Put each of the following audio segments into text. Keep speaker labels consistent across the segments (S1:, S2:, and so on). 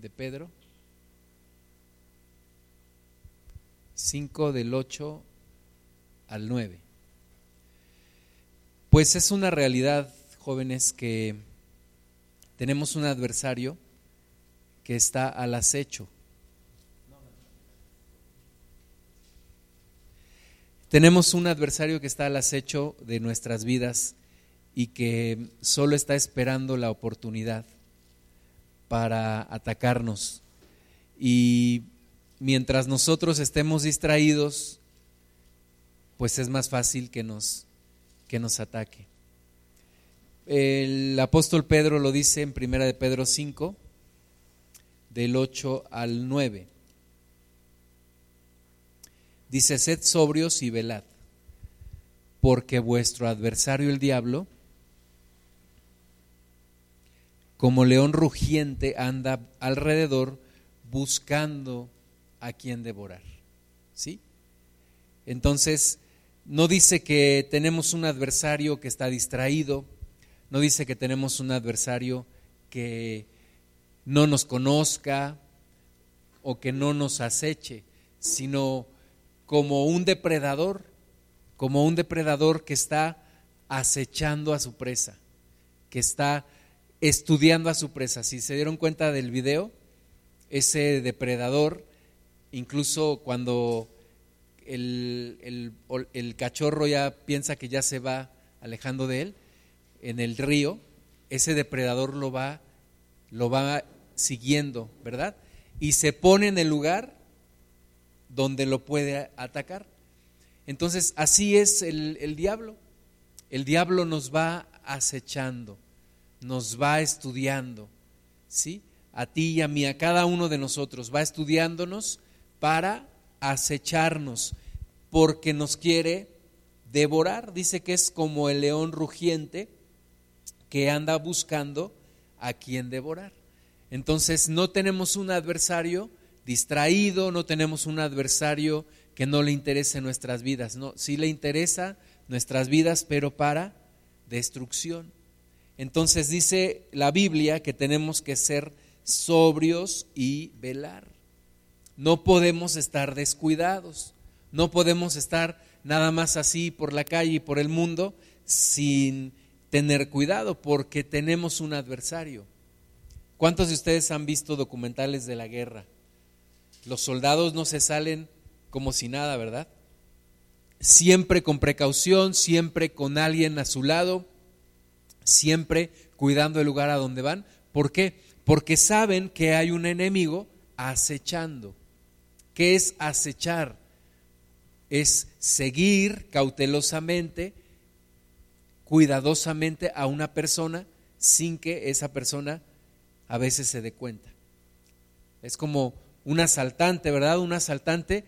S1: de Pedro 5 del 8 al 9. Pues es una realidad, jóvenes, que tenemos un adversario que está al acecho. Tenemos un adversario que está al acecho de nuestras vidas y que solo está esperando la oportunidad para atacarnos. Y mientras nosotros estemos distraídos, pues es más fácil que nos, que nos ataque. El apóstol Pedro lo dice en Primera de Pedro 5, del 8 al 9. Dice, sed sobrios y velad, porque vuestro adversario el diablo, como león rugiente, anda alrededor buscando a quien devorar. ¿Sí? Entonces, no dice que tenemos un adversario que está distraído, no dice que tenemos un adversario que no nos conozca o que no nos aceche, sino como un depredador, como un depredador que está acechando a su presa, que está estudiando a su presa. Si se dieron cuenta del video, ese depredador, incluso cuando el, el, cachorro ya piensa que ya se va alejando de él, en el río, ese depredador lo va, lo va siguiendo, ¿verdad? Y se pone en el lugar donde lo puede atacar. Entonces, así es el, el diablo. El diablo nos va acechando, nos va estudiando, ¿sí? A ti y a mí, a cada uno de nosotros, va estudiándonos para acecharnos, porque nos quiere devorar. Dice que es como el león rugiente que anda buscando a quien devorar. Entonces no tenemos un adversario distraído, no tenemos un adversario que no le interese nuestras vidas, no, sí le interesa nuestras vidas, pero para destrucción. Entonces dice la Biblia que tenemos que ser sobrios y velar. No podemos estar descuidados, no podemos estar nada más así por la calle y por el mundo sin tener cuidado porque tenemos un adversario. ¿Cuántos de ustedes han visto documentales de la guerra? Los soldados no se salen como si nada, ¿verdad? Siempre con precaución, siempre con alguien a su lado, siempre cuidando el lugar a donde van. ¿Por qué? Porque saben que hay un enemigo acechando. ¿Qué es acechar? Es seguir cautelosamente, cuidadosamente a una persona sin que esa persona a veces se dé cuenta. Es como un asaltante, ¿verdad? Un asaltante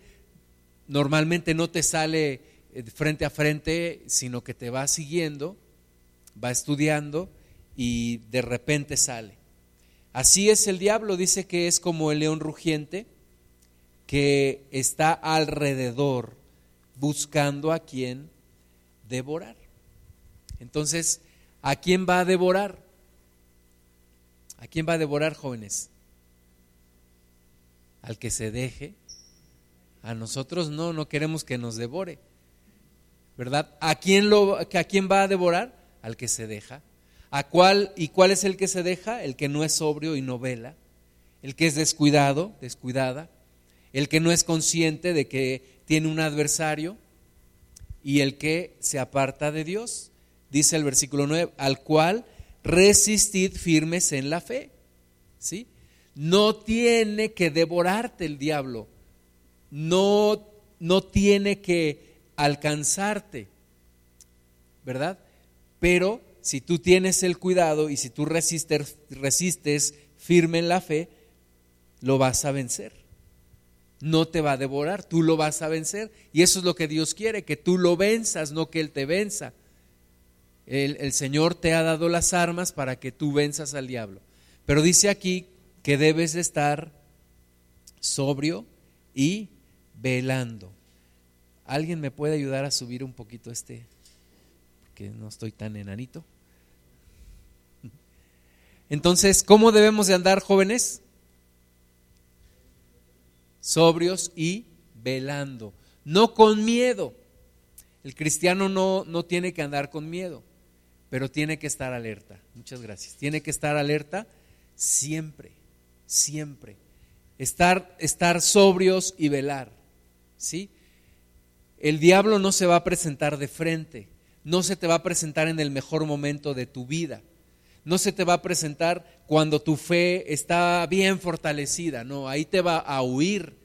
S1: normalmente no te sale eh, frente a frente, sino que te va siguiendo, va estudiando y de repente sale. Así es el diablo, dice que es como el león rugiente que está alrededor buscando a quien devorar. Entonces, ¿a quién va a devorar? ¿A quién va a devorar, jóvenes? Al que se deje. A nosotros no, no queremos que nos devore. ¿Verdad? ¿A quién, lo, a quién va a devorar? Al que se deja. ¿A cuál, ¿Y cuál es el que se deja? El que no es sobrio y no vela. El que es descuidado, descuidada el que no es consciente de que tiene un adversario y el que se aparta de Dios. Dice el versículo 9, al cual resistid firmes en la fe. ¿Sí? No tiene que devorarte el diablo. No, no tiene que alcanzarte. ¿Verdad? Pero si tú tienes el cuidado y si tú resistes, resistes firme en la fe, lo vas a vencer no te va a devorar, tú lo vas a vencer. Y eso es lo que Dios quiere, que tú lo venzas, no que Él te venza. El, Señor te ha dado las armas para que tú venzas al diablo. Pero dice aquí que debes estar sobrio y velando. ¿Alguien me puede ayudar a subir un poquito este? Porque no estoy tan enanito. Entonces, ¿cómo debemos de andar jóvenes? Sobrios y velando, no con miedo. El cristiano no, no tiene que andar con miedo, pero tiene que estar alerta. Muchas gracias. Tiene que estar alerta siempre, siempre. Estar, estar sobrios y velar. ¿Sí? El diablo no se va a presentar de frente, no se te va a presentar en el mejor momento de tu vida, no se te va a presentar cuando tu fe está bien fortalecida, no, ahí te va a huir.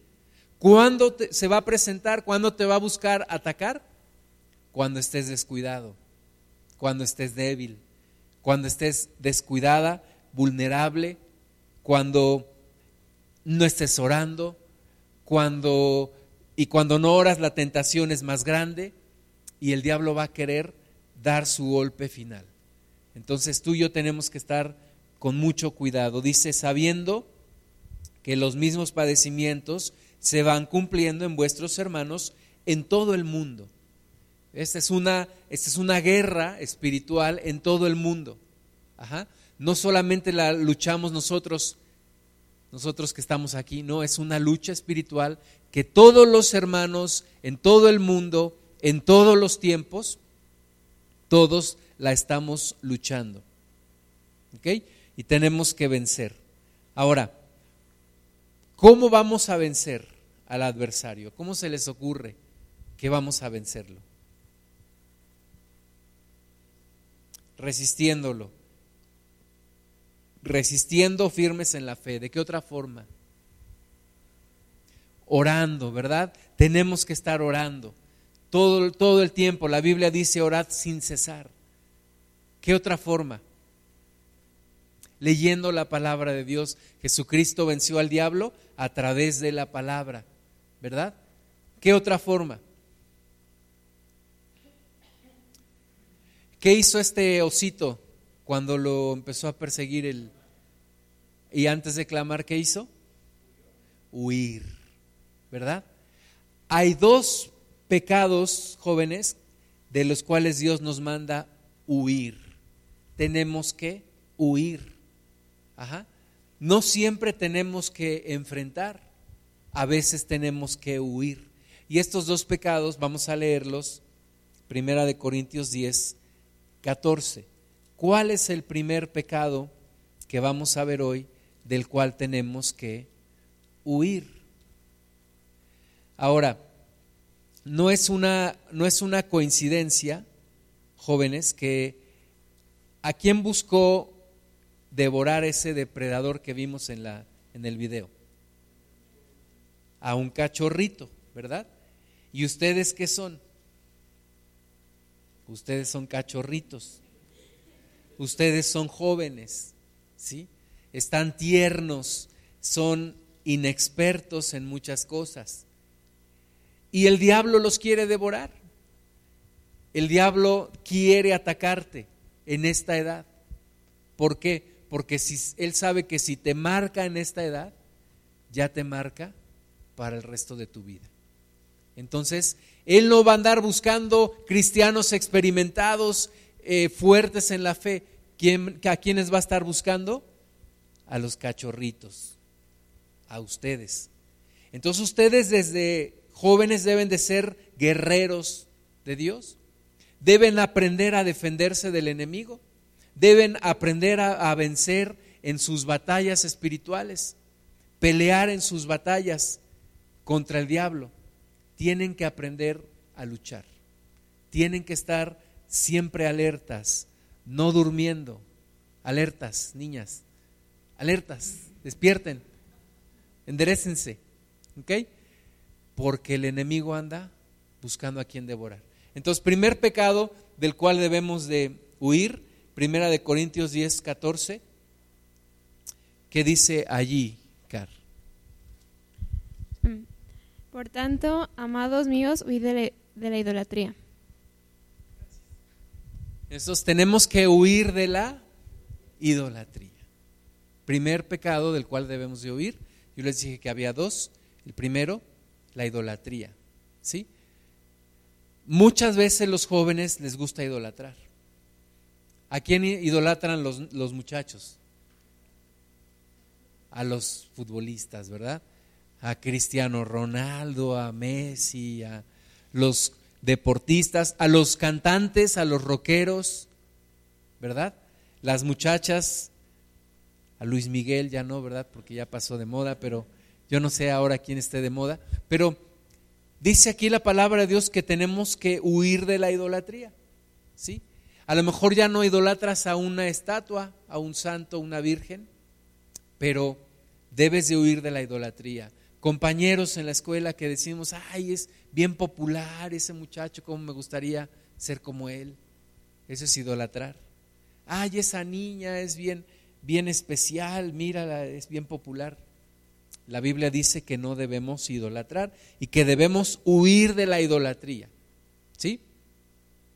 S1: ¿Cuándo se va a presentar? ¿Cuándo te va a buscar atacar? Cuando estés descuidado, cuando estés débil, cuando estés descuidada, vulnerable, cuando no estés orando, cuando y cuando no oras la tentación es más grande y el diablo va a querer dar su golpe final. Entonces tú y yo tenemos que estar con mucho cuidado. Dice, sabiendo que los mismos padecimientos se van cumpliendo en vuestros hermanos en todo el mundo. Esta es una, esta es una guerra espiritual en todo el mundo. No solamente la luchamos nosotros, nosotros que estamos aquí, no, es una lucha espiritual que todos los hermanos en todo el mundo, en todos los tiempos, todos la estamos luchando. ¿Ok? Y tenemos que vencer. Ahora, ¿cómo vamos a vencer al adversario? ¿Cómo se les ocurre que vamos a vencerlo? Resistiéndolo. Resistiendo firmes en la fe. ¿De qué otra forma? orando, ¿verdad? Tenemos que estar orando todo, todo el tiempo. La Biblia dice orad sin cesar. ¿Qué otra forma? Leyendo la palabra de Dios. Jesucristo venció al diablo a través de la palabra, ¿verdad? ¿Qué otra forma? ¿Qué hizo este osito cuando lo empezó a perseguir el... Y antes de clamar, ¿qué hizo? Huir. ¿verdad? Hay dos pecados, jóvenes, de los cuales Dios nos manda huir. Tenemos que huir. No siempre tenemos que enfrentar, a veces tenemos que huir. Y estos dos pecados, vamos a leerlos, Primera de Corintios 10, 14. ¿Cuál es el primer pecado que vamos a ver hoy del cual tenemos que huir? Ahora, no es una, no es una coincidencia, jóvenes, que a quién buscó devorar ese depredador que vimos en, la, en el video. A un cachorrito, ¿verdad? ¿Y ustedes qué son? Ustedes son cachorritos. Ustedes son jóvenes, ¿sí? Están tiernos, son inexpertos en muchas cosas y el diablo los quiere devorar. El diablo quiere atacarte en esta edad. ¿Por qué? Porque si, él sabe que si te marca en esta edad, ya te marca para el resto de tu vida. Entonces, él no va a andar buscando cristianos experimentados, eh, fuertes en la fe. ¿A quiénes va a estar buscando? A los cachorritos, a ustedes. Entonces ustedes desde jóvenes deben de ser guerreros de Dios, deben aprender a defenderse del enemigo, deben aprender a, vencer en sus batallas espirituales, pelear en sus batallas contra el diablo. Tienen que aprender a luchar, tienen que estar siempre alertas, no durmiendo, alertas, niñas, alertas, despierten, enderecense, ¿ok? Porque el enemigo anda buscando a quien devorar. Entonces, primer pecado del cual debemos de huir, primera de Corintios 10, 14, ¿qué dice allí, Car?
S2: Mm. Por tanto, amados míos, huid de la, idolatría.
S1: Entonces tenemos que huir de la idolatría. Primer pecado del cual debemos de huir. Yo les dije que había dos. El primero, la idolatría. ¿Sí? Muchas veces los jóvenes les gusta idolatrar. ¿A quién idolatran los, los muchachos? a los futbolistas, ¿verdad? A Cristiano Ronaldo, a Messi, a los deportistas, a los cantantes, a los rockeros, ¿verdad? Las muchachas, a Luis Miguel ya no, ¿verdad? Porque ya pasó de moda, pero yo no sé ahora quién esté de moda, pero dice aquí la palabra de Dios que tenemos que huir de la idolatría, ¿sí? A lo mejor ya no idolatras a una estatua, a un santo, una virgen, pero debes de huir de la idolatría. Compañeros en la escuela que decimos, ay, es bien popular ese muchacho, cómo me gustaría ser como él. Eso es idolatrar. Ay, esa niña es bien, bien especial, mírala, es bien popular. La Biblia dice que no debemos idolatrar y que debemos huir de la idolatría. ¿Sí?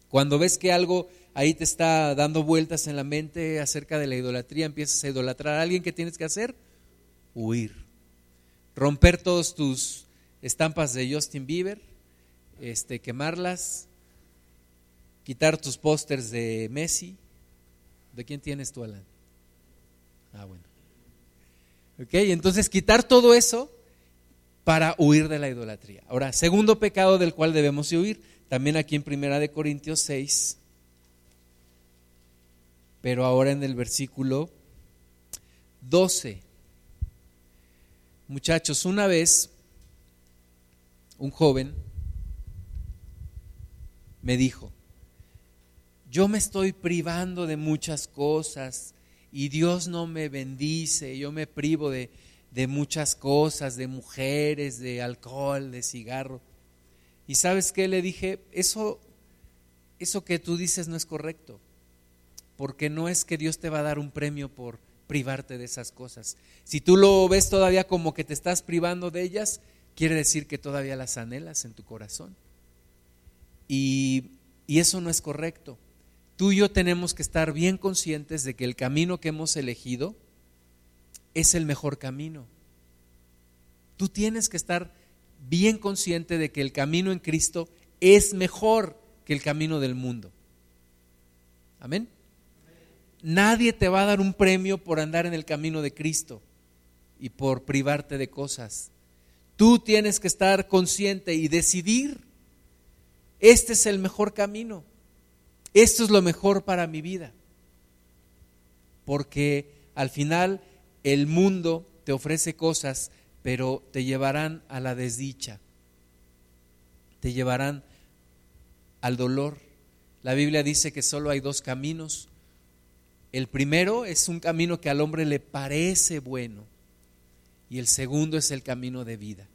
S1: Cuando ves que algo ahí te está dando vueltas en la mente acerca de la idolatría, empiezas a idolatrar a alguien, ¿qué tienes que hacer? Huir. Romper todos tus estampas de Justin Bieber, este, quemarlas, quitar tus pósters de Messi. ¿De quién tienes tú, Alan? Ah, bueno. Ok, entonces quitar todo eso para huir de la idolatría. Ahora, segundo pecado del cual debemos huir, también aquí en Primera de Corintios 6, pero ahora en el versículo 12. Muchachos, una vez un joven me dijo, yo me estoy privando de muchas cosas y Dios no me bendice, yo me privo de, de muchas cosas, de mujeres, de alcohol, de cigarro. Y sabes qué le dije, eso, eso que tú dices no es correcto porque no es que Dios te va a dar un premio por privarte de esas cosas. Si tú lo ves todavía como que te estás privando de ellas, quiere decir que todavía las anhelas en tu corazón. Y, y eso no es correcto. Tú y yo tenemos que estar bien conscientes de que el camino que hemos elegido es el mejor camino. Tú tienes que estar bien consciente de que el camino en Cristo es mejor que el camino del mundo. Amén. Nadie te va a dar un premio por andar en el camino de Cristo y por privarte de cosas. Tú tienes que estar consciente y decidir, este es el mejor camino, esto es lo mejor para mi vida. Porque al final el mundo te ofrece cosas, pero te llevarán a la desdicha, te llevarán al dolor. La Biblia dice que solo hay dos caminos, el primero es un camino que al hombre le parece bueno y el segundo es el camino de vida.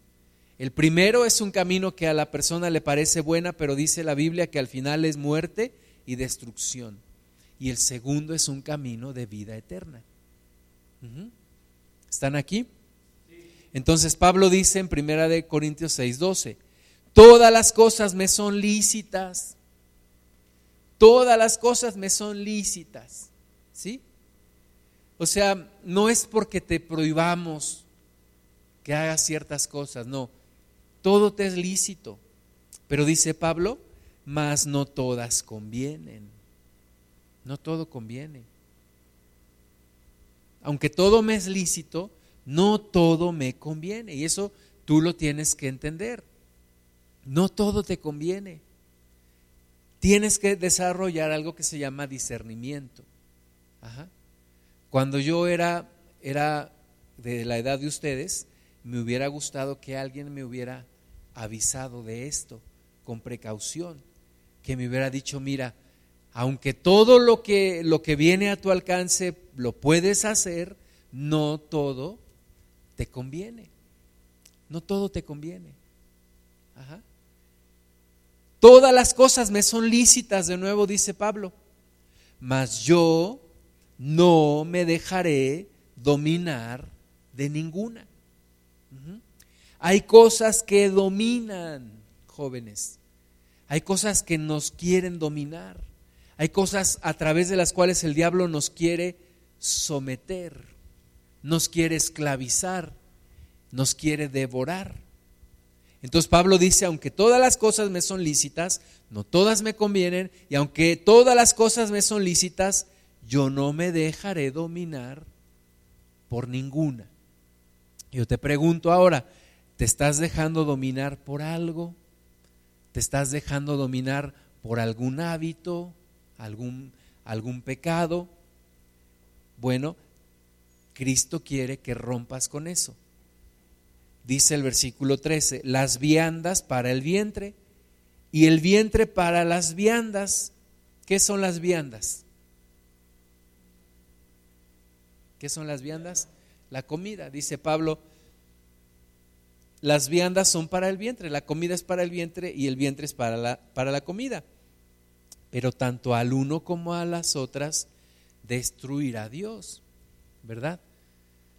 S1: El primero es un camino que a la persona le parece buena, pero dice la Biblia que al final es muerte y destrucción. Y el segundo es un camino de vida eterna. ¿Están aquí? Entonces Pablo dice en Primera de Corintios 6:12, todas las cosas me son lícitas. Todas las cosas me son lícitas ¿Sí? O sea, no es porque te prohibamos que hagas ciertas cosas, no. Todo te es lícito. Pero dice Pablo, mas no todas convienen. No todo conviene. Aunque todo me es lícito, no todo me conviene. Y eso tú lo tienes que entender. No todo te conviene. Tienes que desarrollar algo que se llama discernimiento. Cuando yo era, era de la edad de ustedes, me hubiera gustado que alguien me hubiera avisado de esto con precaución, que me hubiera dicho, mira, aunque todo lo que, lo que viene a tu alcance lo puedes hacer, no todo te conviene. No todo te conviene. Todas las cosas me son lícitas, de nuevo dice Pablo, mas yo no me dejaré dominar de ninguna. Hay cosas que dominan, jóvenes. Hay cosas que nos quieren dominar. Hay cosas a través de las cuales el diablo nos quiere someter, nos quiere esclavizar, nos quiere devorar. Entonces Pablo dice, aunque todas las cosas me son lícitas, no todas me convienen, y aunque todas las cosas me son lícitas, yo no me dejaré dominar por ninguna. Yo te pregunto ahora, ¿te estás dejando dominar por algo? ¿Te estás dejando dominar por algún hábito, algún, algún pecado? Bueno, Cristo quiere que rompas con eso. Dice el versículo 13, las viandas para el vientre y el vientre para las viandas. ¿Qué son las viandas? ¿Qué son las viandas? La comida, dice Pablo. Las viandas son para el vientre, la comida es para el vientre y el vientre es para la, para la comida. Pero tanto al uno como a las otras destruirá Dios, ¿verdad?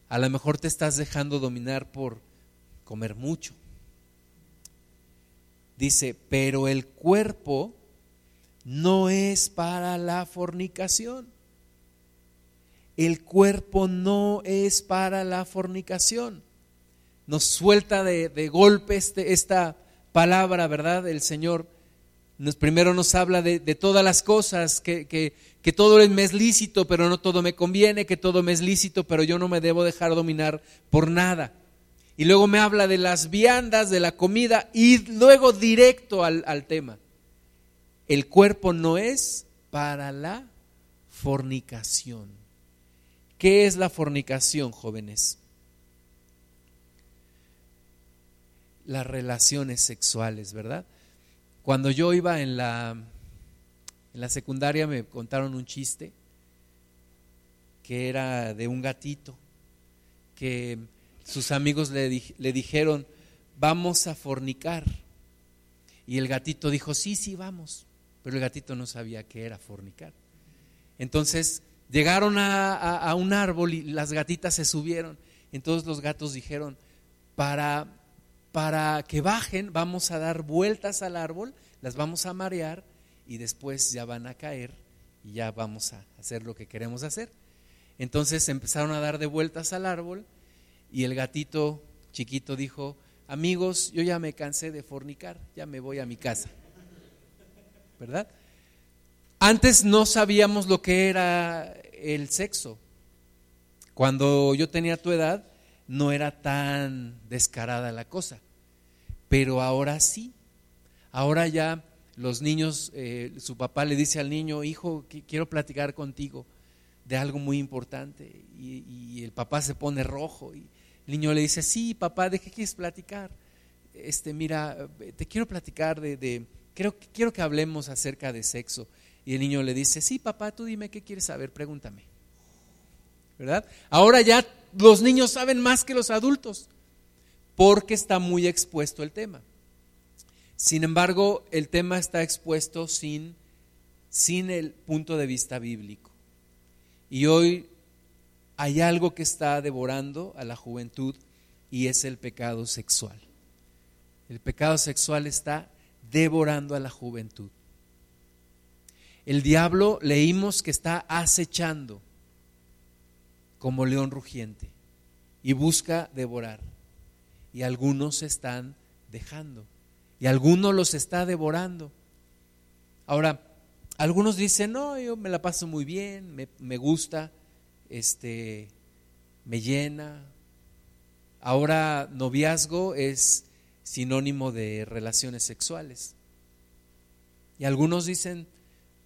S1: A lo mejor te estás dejando dominar por comer mucho. Dice, pero el cuerpo no es para la fornicación el cuerpo no es para la fornicación. Nos suelta de, golpe este, esta palabra, ¿verdad? El Señor nos, primero nos habla de, todas las cosas, que, que, todo me es lícito, pero no todo me conviene, que todo me es lícito, pero yo no me debo dejar dominar por nada. Y luego me habla de las viandas, de la comida, y luego directo al tema. El cuerpo no es para la fornicación. ¿Qué es la fornicación, jóvenes? Las relaciones sexuales, ¿verdad? Cuando yo iba en la, en la secundaria me contaron un chiste que era de un gatito, que sus amigos le, le dijeron, vamos a fornicar. Y el gatito dijo, sí, sí, vamos. Pero el gatito no sabía qué era fornicar. Entonces Llegaron a, un árbol y las gatitas se subieron. Entonces los gatos dijeron, para, para que bajen vamos a dar vueltas al árbol, las vamos a marear y después ya van a caer y ya vamos a hacer lo que queremos hacer. Entonces empezaron a dar de vueltas al árbol y el gatito chiquito dijo, amigos, yo ya me cansé de fornicar, ya me voy a mi casa. ¿Verdad? Antes no sabíamos lo que era el sexo. Cuando yo tenía tu edad, no era tan descarada la cosa. Pero ahora sí. Ahora ya los niños, eh, su papá le dice al niño, hijo, quiero platicar contigo de algo muy importante. Y, el papá se pone rojo. Y el niño le dice, sí, papá, ¿de qué quieres platicar? Este, mira, te quiero platicar de, de quiero, quiero que hablemos acerca de sexo. Y el niño le dice, sí, papá, tú dime qué quieres saber, pregúntame. ¿Verdad? Ahora ya los niños saben más que los adultos, porque está muy expuesto el tema. Sin embargo, el tema está expuesto sin, sin el punto de vista bíblico. Y hoy hay algo que está devorando a la juventud y es el pecado sexual. El pecado sexual está devorando a la juventud. El diablo leímos que está acechando como león rugiente y busca devorar. Y algunos se están dejando y algunos los está devorando. Ahora, algunos dicen, no, yo me la paso muy bien, me, me gusta, este, me llena. Ahora, noviazgo es sinónimo de relaciones sexuales. Y algunos dicen,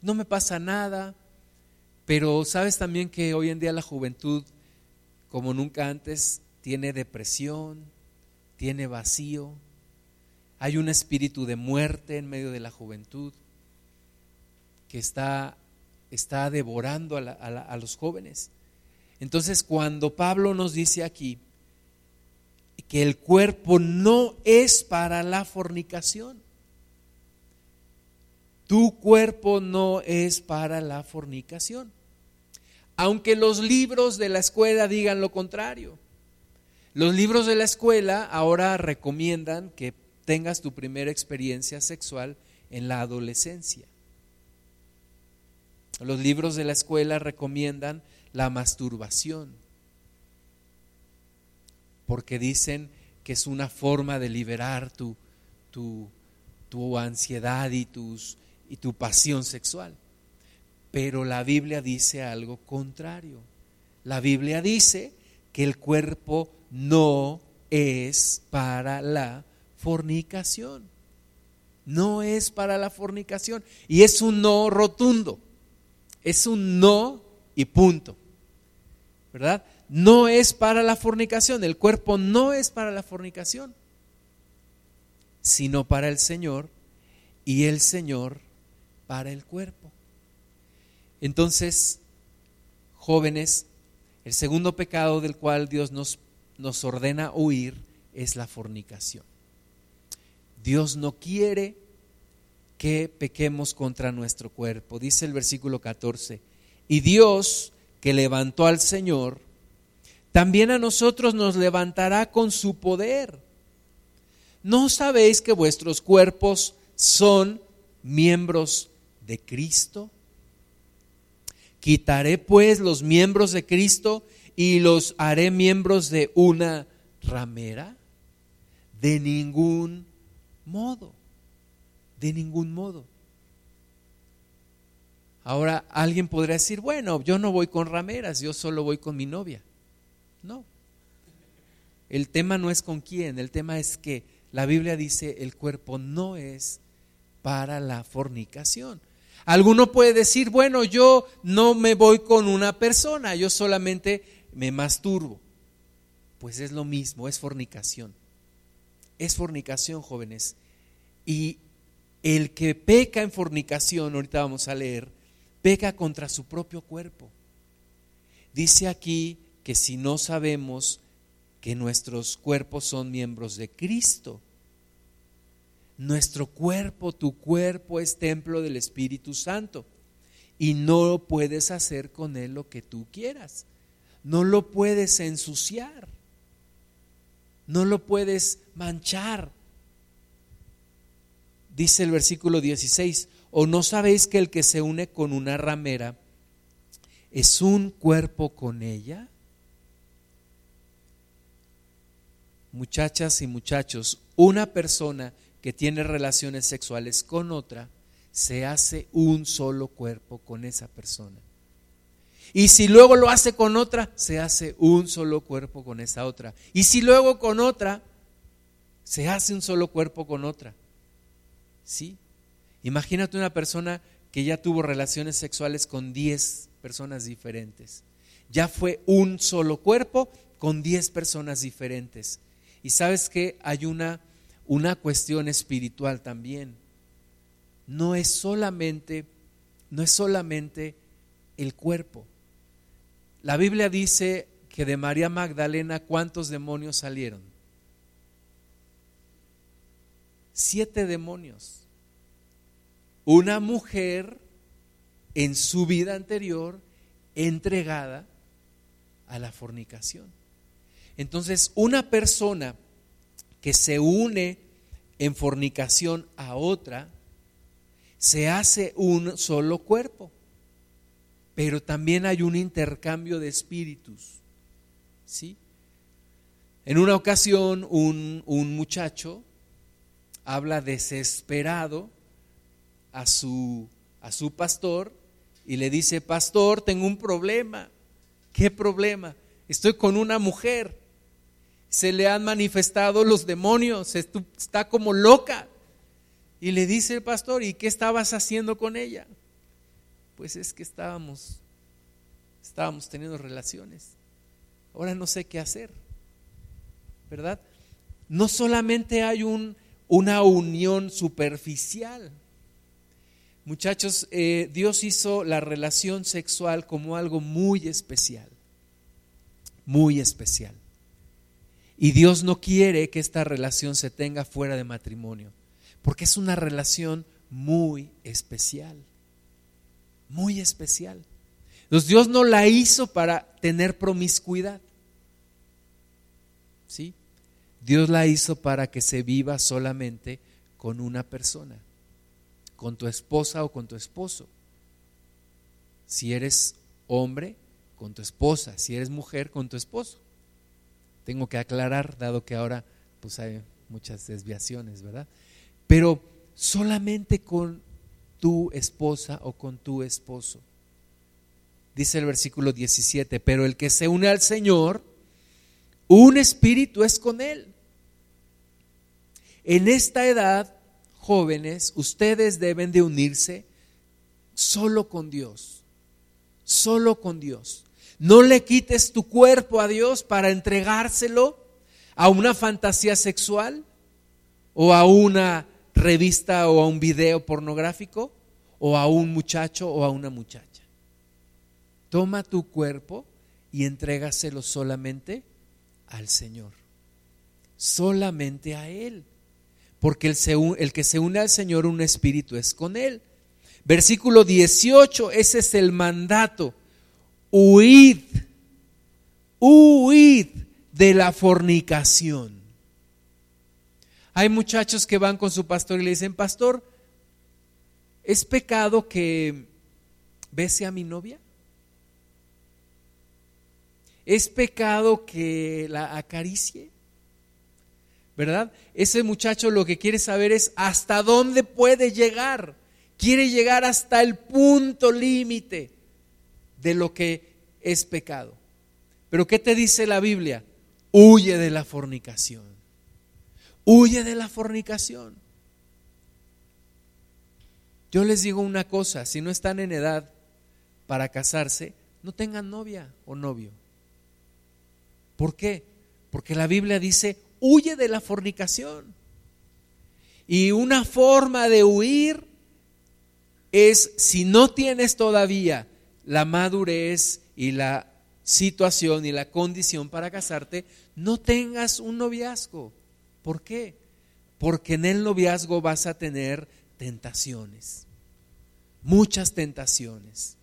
S1: no me pasa nada, pero sabes también que hoy en día la juventud, como nunca antes, tiene depresión, tiene vacío, hay un espíritu de muerte en medio de la juventud que está, está devorando a, a los jóvenes. Entonces, cuando Pablo nos dice aquí que el cuerpo no es para la fornicación, tu cuerpo no es para la fornicación. Aunque los libros de la escuela digan lo contrario. Los libros de la escuela ahora recomiendan que tengas tu primera experiencia sexual en la adolescencia. Los libros de la escuela recomiendan la masturbación, porque dicen que es una forma de liberar tu, tu, tu ansiedad y tus y tu pasión sexual. Pero la Biblia dice algo contrario. La Biblia dice que el cuerpo no es para la fornicación. No es para la fornicación. Y es un no rotundo. Es un no y punto. ¿Verdad? No es para la fornicación. El cuerpo no es para la fornicación, sino para el Señor y el Señor para el cuerpo. Entonces, jóvenes, el segundo pecado del cual Dios nos, nos ordena huir es la fornicación. Dios no quiere que pequemos contra nuestro cuerpo. Dice el versículo 14, y Dios que levantó al Señor, también a nosotros nos levantará con su poder. ¿No sabéis que vuestros cuerpos son miembros de Cristo? Quitaré pues los miembros de Cristo y los haré miembros de una ramera. De ningún modo, de ningún modo. Ahora alguien podría decir, bueno, yo no voy con rameras, yo solo voy con mi novia. No. El tema no es con quién, el tema es que la Biblia dice el cuerpo no es para la fornicación. Alguno puede decir, bueno, yo no me voy con una persona, yo solamente me masturbo. Pues es lo mismo, es fornicación. Es fornicación, jóvenes. Y el que peca en fornicación, ahorita vamos a leer, peca contra su propio cuerpo. Dice aquí que si no sabemos que nuestros cuerpos son miembros de Cristo, nuestro cuerpo, tu cuerpo es templo del Espíritu Santo y no puedes hacer con él lo que tú quieras. No lo puedes ensuciar. No lo puedes manchar. Dice el versículo 16, ¿o no sabéis que el que se une con una ramera es un cuerpo con ella? Muchachas y muchachos, una persona que tiene relaciones sexuales con otra, se hace un solo cuerpo con esa persona. Y si luego lo hace con otra, se hace un solo cuerpo con esa otra. Y si luego con otra, se hace un solo cuerpo con otra. ¿Sí? Imagínate una persona que ya tuvo relaciones sexuales con 10 personas diferentes. Ya fue un solo cuerpo con 10 personas diferentes. Y sabes que hay una una cuestión espiritual también. No es solamente, no es solamente el cuerpo. La Biblia dice que de María Magdalena cuántos demonios salieron. Siete demonios. Una mujer en su vida anterior entregada a la fornicación. Entonces, una persona que se une en fornicación a otra, se hace un solo cuerpo. Pero también hay un intercambio de espíritus. ¿Sí? En una ocasión un, un muchacho habla desesperado a su, a su pastor y le dice, pastor, tengo un problema. ¿Qué problema? Estoy con una mujer se le han manifestado los demonios, está como loca. Y le dice el pastor, ¿y qué estabas haciendo con ella? Pues es que estábamos, estábamos teniendo relaciones. Ahora no sé qué hacer, ¿verdad? No solamente hay un, una unión superficial. Muchachos, eh, Dios hizo la relación sexual como algo muy especial, muy especial. Y Dios no quiere que esta relación se tenga fuera de matrimonio, porque es una relación muy especial, muy especial. Entonces Dios no la hizo para tener promiscuidad. ¿Sí? Dios la hizo para que se viva solamente con una persona, con tu esposa o con tu esposo. Si eres hombre, con tu esposa, si eres mujer, con tu esposo. Tengo que aclarar, dado que ahora pues hay muchas desviaciones, ¿verdad? Pero solamente con tu esposa o con tu esposo. Dice el versículo 17, pero el que se une al Señor, un espíritu es con él. En esta edad, jóvenes, ustedes deben de unirse solo con Dios, solo con Dios. No le quites tu cuerpo a Dios para entregárselo a una fantasía sexual o a una revista o a un video pornográfico o a un muchacho o a una muchacha. Toma tu cuerpo y entrégaselo solamente al Señor, solamente a Él, porque el, el que se une al Señor, un espíritu es con Él. Versículo 18, ese es el mandato. Huid, huid de la fornicación. Hay muchachos que van con su pastor y le dicen, pastor, ¿es pecado que bese a mi novia? ¿Es pecado que la acaricie? ¿Verdad? Ese muchacho lo que quiere saber es hasta dónde puede llegar. Quiere llegar hasta el punto límite de lo que es pecado. Pero ¿qué te dice la Biblia? Huye de la fornicación. Huye de la fornicación. Yo les digo una cosa, si no están en edad para casarse, no tengan novia o novio. ¿Por qué? Porque la Biblia dice, huye de la fornicación. Y una forma de huir es, si no tienes todavía la madurez y la situación y la condición para casarte, no tengas un noviazgo. ¿Por qué? Porque en el noviazgo vas a tener tentaciones, muchas tentaciones.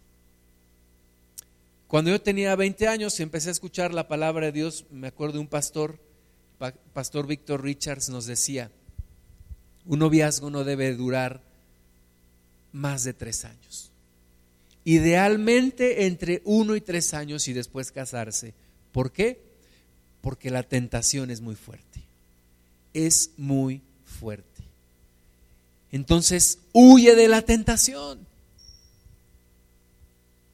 S1: Cuando yo tenía 20 años y empecé a escuchar la palabra de Dios, me acuerdo de un pastor, pastor Víctor Richards nos decía, un noviazgo no debe durar más de tres años. Idealmente entre uno y tres años y después casarse. ¿Por qué? Porque la tentación es muy fuerte. Es muy fuerte. Entonces, huye de la tentación.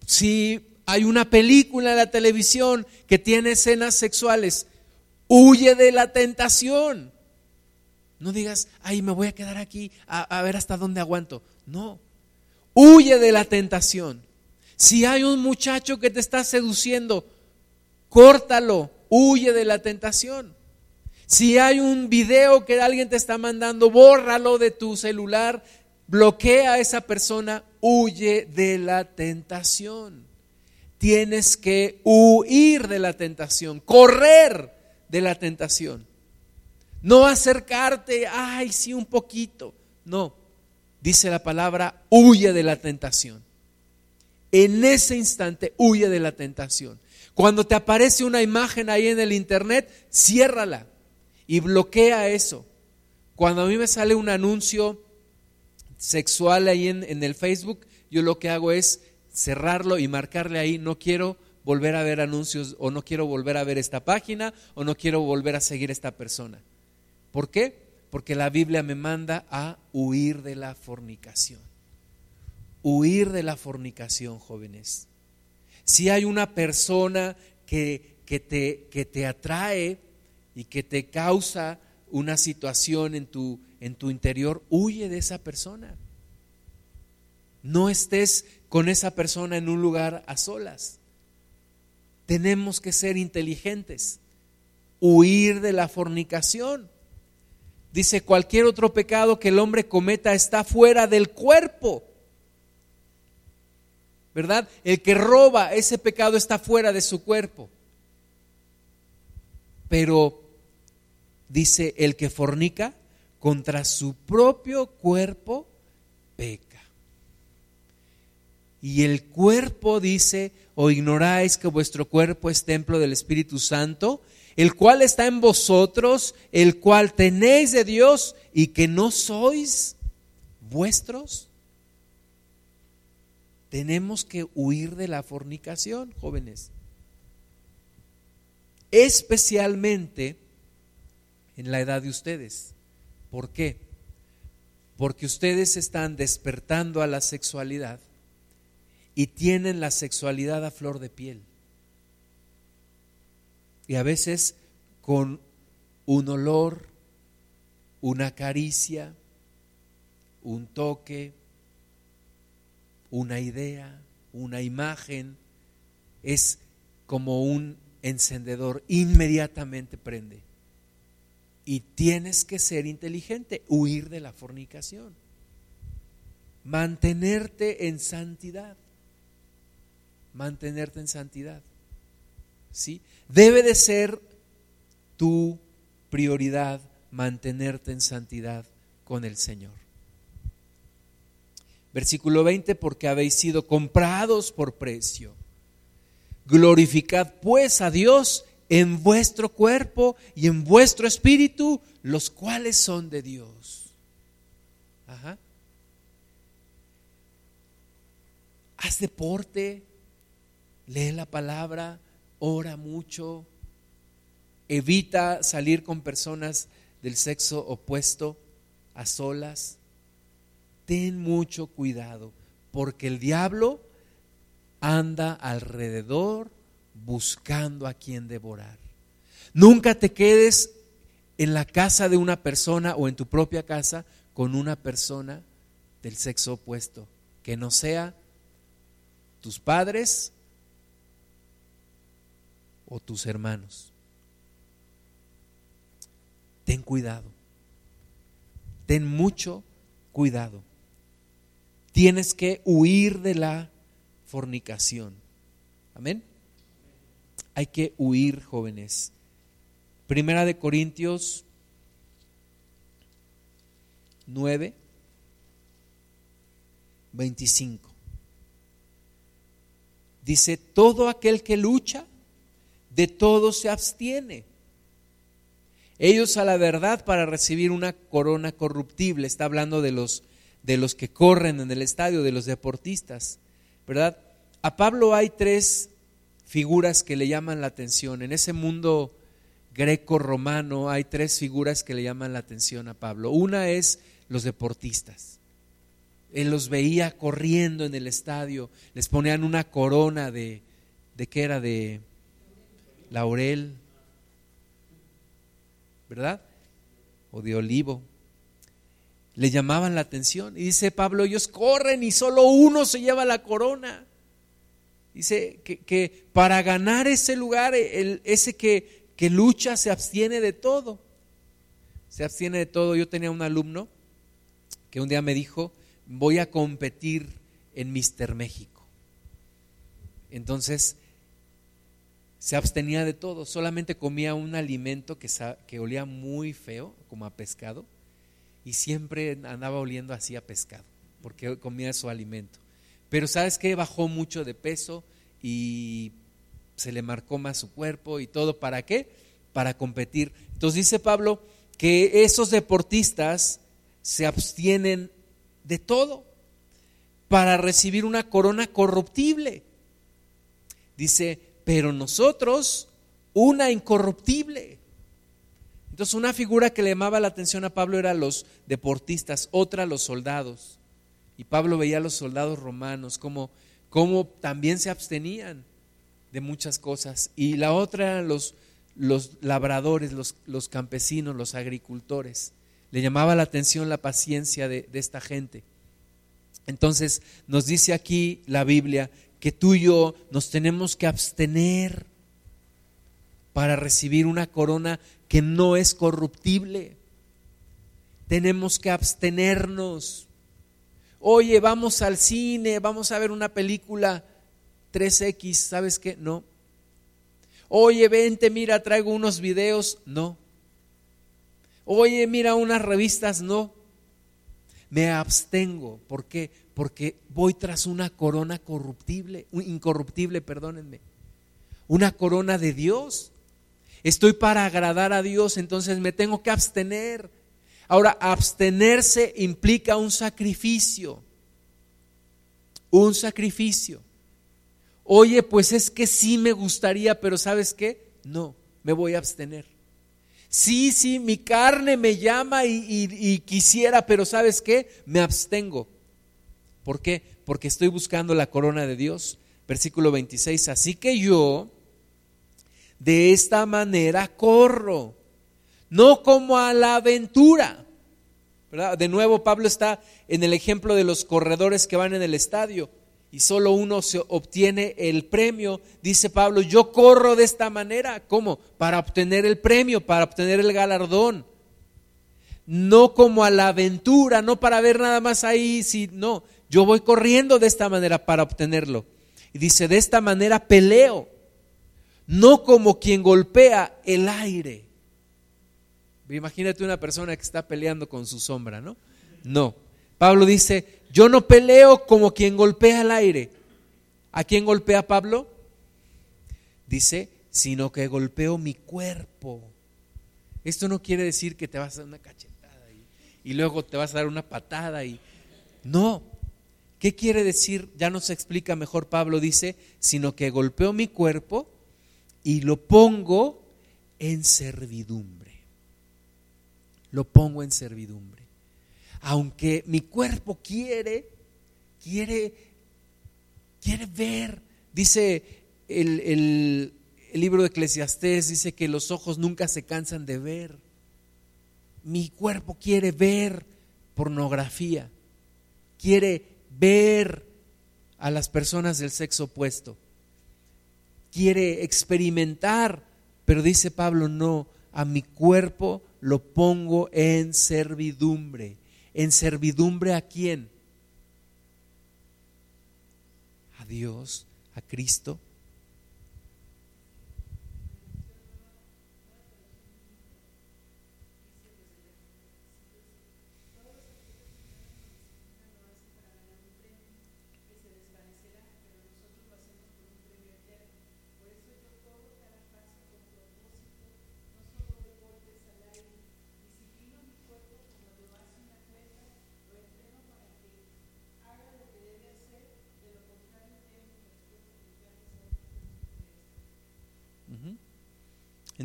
S1: Si hay una película en la televisión que tiene escenas sexuales. Huye de la tentación. No digas, ay, me voy a quedar aquí a, ver hasta dónde aguanto. No. Huye de la tentación. Si hay un muchacho que te está seduciendo, córtalo. Huye de la tentación. Si hay un video que alguien te está mandando, bórralo de tu celular, bloquea a esa persona, huye de la tentación tienes que huir de la tentación, correr de la tentación. No acercarte, ay, sí, un poquito. No, dice la palabra, huye de la tentación. En ese instante, huye de la tentación. Cuando te aparece una imagen ahí en el internet, ciérrala y bloquea eso. Cuando a mí me sale un anuncio sexual ahí en, en el Facebook, yo lo que hago es cerrarlo y marcarle ahí, no quiero volver a ver anuncios o no quiero volver a ver esta página o no quiero volver a seguir esta persona. ¿Por qué? Porque la Biblia me manda a huir de la fornicación. Huir de la fornicación, jóvenes. Si hay una persona que, que, te, que te atrae y que te causa una situación en tu, en tu interior, huye de esa persona. No estés con esa persona en un lugar a solas. Tenemos que ser inteligentes, huir de la fornicación. Dice, cualquier otro pecado que el hombre cometa está fuera del cuerpo. ¿Verdad? El que roba, ese pecado está fuera de su cuerpo. Pero dice, el que fornica contra su propio cuerpo peca. Y el cuerpo dice, o ignoráis que vuestro cuerpo es templo del Espíritu Santo, el cual está en vosotros, el cual tenéis de Dios y que no sois vuestros. Tenemos que huir de la fornicación, jóvenes. Especialmente en la edad de ustedes. ¿Por qué? Porque ustedes están despertando a la sexualidad y tienen la sexualidad a flor de piel. Y a veces con un olor, una caricia, un toque, una idea, una imagen, es como un encendedor, inmediatamente prende. Y tienes que ser inteligente, huir de la fornicación, mantenerte en santidad, mantenerte en santidad. ¿Sí? Debe de ser tu prioridad mantenerte en santidad con el Señor. Versículo 20, porque habéis sido comprados por precio. Glorificad pues a Dios en vuestro cuerpo y en vuestro espíritu, los cuales son de Dios. Ajá. Haz deporte, lee la palabra, ora mucho, evita salir con personas del sexo opuesto a solas. Ten mucho cuidado, porque el diablo anda alrededor buscando a quien devorar. Nunca te quedes en la casa de una persona o en tu propia casa con una persona del sexo opuesto, que no sea tus padres o tus hermanos. Ten cuidado, ten mucho cuidado. Tienes que huir de la fornicación. Amén. Hay que huir, jóvenes. Primera de Corintios 9, 25. Dice, todo aquel que lucha, de todo se abstiene. Ellos a la verdad para recibir una corona corruptible, está hablando de los, de los que corren en el estadio, de los deportistas, ¿verdad? A Pablo hay tres figuras que le llaman la atención. En ese mundo greco-romano hay tres figuras que le llaman la atención a Pablo. Una es los deportistas. Él los veía corriendo en el estadio, les ponían una corona de, ¿de qué era? De laurel, ¿verdad? O de olivo. Le llamaban la atención. Y dice Pablo, ellos corren y solo uno se lleva la corona. Dice que, para ganar ese lugar, el, ese que, que lucha se abstiene de todo. Se abstiene de todo. Yo tenía un alumno que un día me dijo, voy a competir en Mister México. Entonces, se abstenía de todo, solamente comía un alimento que, olía muy feo, como a pescado, y siempre andaba oliendo así a pescado, porque comía su alimento. Pero sabes que bajó mucho de peso y se le marcó más su cuerpo y todo. ¿Para qué? Para competir. Entonces dice Pablo que esos deportistas se abstienen de todo para recibir una corona corruptible. Dice, pero nosotros una incorruptible. Entonces una figura que le llamaba la atención a Pablo era los deportistas, otra los soldados. Y Pablo veía a los soldados romanos como, como también se abstenían de muchas cosas. Y la otra eran los, los labradores, los, los, campesinos, los agricultores. Le llamaba la atención la paciencia de, de esta gente. Entonces nos dice aquí la Biblia que tú y yo nos tenemos que abstener para recibir una corona que no es corruptible. Tenemos que abstenernos Oye, vamos al cine, vamos a ver una película 3X, ¿sabes qué? No. Oye, vente, mira, traigo unos videos, no. Oye, mira unas revistas, no. Me abstengo, ¿por qué? Porque voy tras una corona corruptible, incorruptible, perdónenme. Una corona de Dios. Estoy para agradar a Dios, entonces me tengo que abstener. Ahora, abstenerse implica un sacrificio. Un sacrificio. Oye, pues es que sí me gustaría, pero ¿sabes qué? No, me voy a abstener. Sí, sí, mi carne me llama y, quisiera, pero ¿sabes qué? Me abstengo. ¿Por qué? Porque estoy buscando la corona de Dios. Versículo 26. Así que yo, De esta manera corro, no como a la aventura. De nuevo, Pablo está en el ejemplo de los corredores que van en el estadio y solo uno se obtiene el premio. Dice Pablo, yo corro de esta manera. ¿Cómo? Para obtener el premio, para obtener el galardón. No como a la aventura, no para ver nada más ahí, si, no, yo voy corriendo de esta manera para obtenerlo. Y dice, de esta manera peleo, no como quien golpea el aire. Imagínate una persona que está peleando con su sombra, ¿no? No. Pablo dice, yo no peleo como quien golpea el aire. ¿A quién golpea Pablo? Dice, sino que golpeo mi cuerpo. Esto no quiere decir que te vas a dar una cachetada y, y luego te vas a dar una patada y no, ¿Qué quiere decir? Ya nos explica mejor Pablo, dice, sino que golpeo mi cuerpo y lo pongo en servidumbre. Lo pongo en servidumbre. Aunque mi cuerpo quiere, quiere, quiere ver, dice el, libro de Eclesiastés, dice que los ojos nunca se cansan de ver. Mi cuerpo quiere ver pornografía, quiere ver a las personas del sexo opuesto. Quiere experimentar, pero dice Pablo, no, a mi cuerpo lo pongo en servidumbre. ¿En servidumbre a quién? A Dios, a Cristo.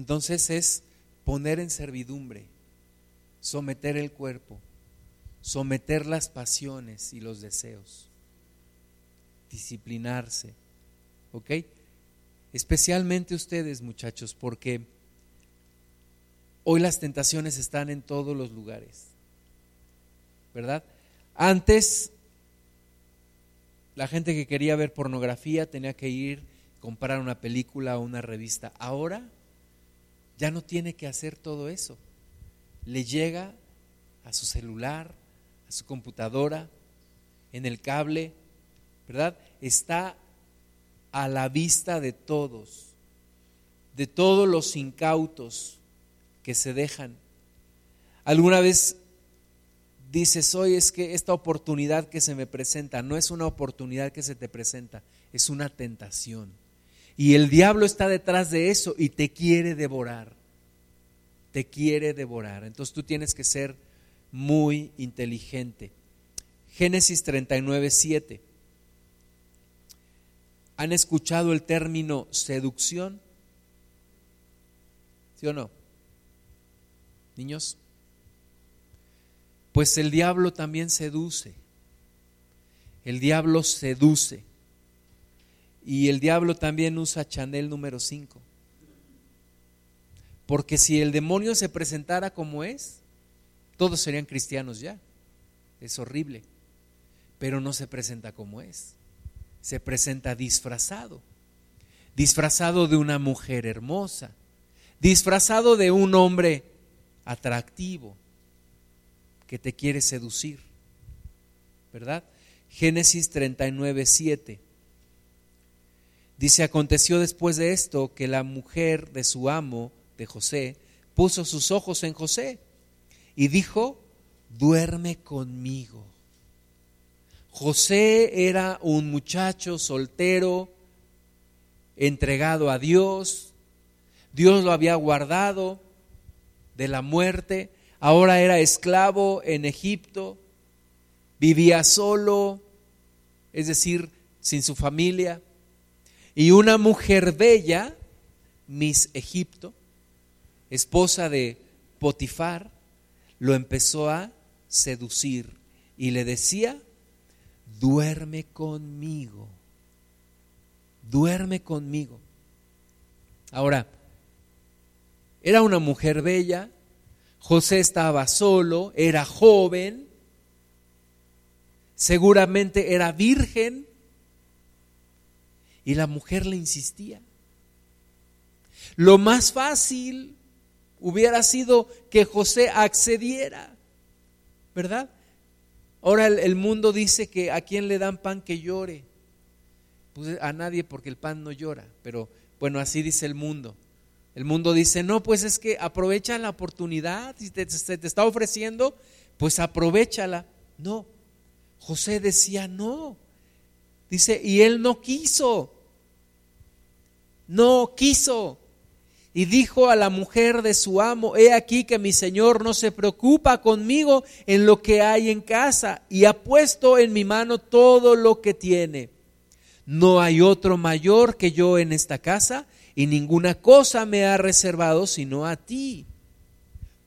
S1: Entonces es poner en servidumbre, someter el cuerpo, someter las pasiones y los deseos, disciplinarse, ¿ok? Especialmente ustedes muchachos, porque hoy las tentaciones están en todos los lugares, ¿verdad? Antes la gente que quería ver pornografía tenía que ir, comprar una película o una revista. Ahora ya no tiene que hacer todo eso. Le llega a su celular, a su computadora, en el cable, ¿verdad? Está a la vista de todos, de todos los incautos que se dejan. Alguna vez dices, hoy es que esta oportunidad que se me presenta no es una oportunidad que se te presenta, es una tentación. Y el diablo está detrás de eso y te quiere devorar. Te quiere devorar. Entonces tú tienes que ser muy inteligente. Génesis 39, 7. ¿Han escuchado el término seducción? ¿Sí o no? Niños. Pues el diablo también seduce. El diablo seduce. Y el diablo también usa Chanel número 5. Porque si el demonio se presentara como es, todos serían cristianos ya. Es horrible. Pero no se presenta como es. Se presenta disfrazado. Disfrazado de una mujer hermosa. Disfrazado de un hombre atractivo que te quiere seducir. ¿Verdad? Génesis 39, 7. Dice, aconteció después de esto que la mujer de su amo, de José, puso sus ojos en José y dijo, duerme conmigo. José era un muchacho soltero, entregado a Dios, Dios lo había guardado de la muerte, ahora era esclavo en Egipto, vivía solo, es decir, sin su familia y una mujer bella, Miss Egipto, esposa de Potifar, lo empezó a seducir y le decía, duerme conmigo, duerme conmigo. Ahora, Era una mujer bella, José estaba solo, era joven, seguramente era virgen, y la mujer le insistía. Lo más fácil hubiera sido que José accediera, ¿verdad? Ahora el, mundo dice que a quien le dan pan que llore. Pues a nadie porque el pan no llora, pero bueno, así dice el mundo. El mundo dice, no, pues es que aprovecha la oportunidad, si te, te está ofreciendo, pues aprovechala. No, José decía, no. Dice, y él no quiso, no quiso y dijo a la mujer de su amo, he aquí que mi señor no se preocupa conmigo en lo que hay en casa y ha puesto en mi mano todo lo que tiene. No hay otro mayor que yo en esta casa y ninguna cosa me ha reservado sino a ti,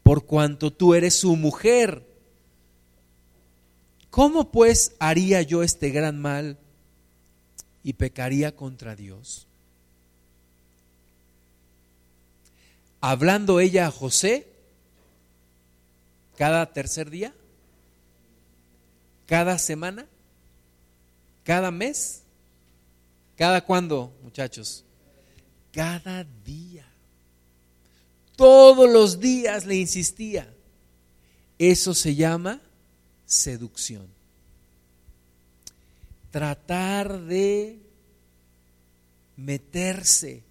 S1: por cuanto tú eres su mujer. ¿Cómo pues haría yo este gran mal y pecaría contra Dios? hablando ella a José cada tercer día, cada semana, cada mes, cada cuándo, muchachos, cada día. Todos los días le insistía. Eso se llama seducción. Tratar de meterse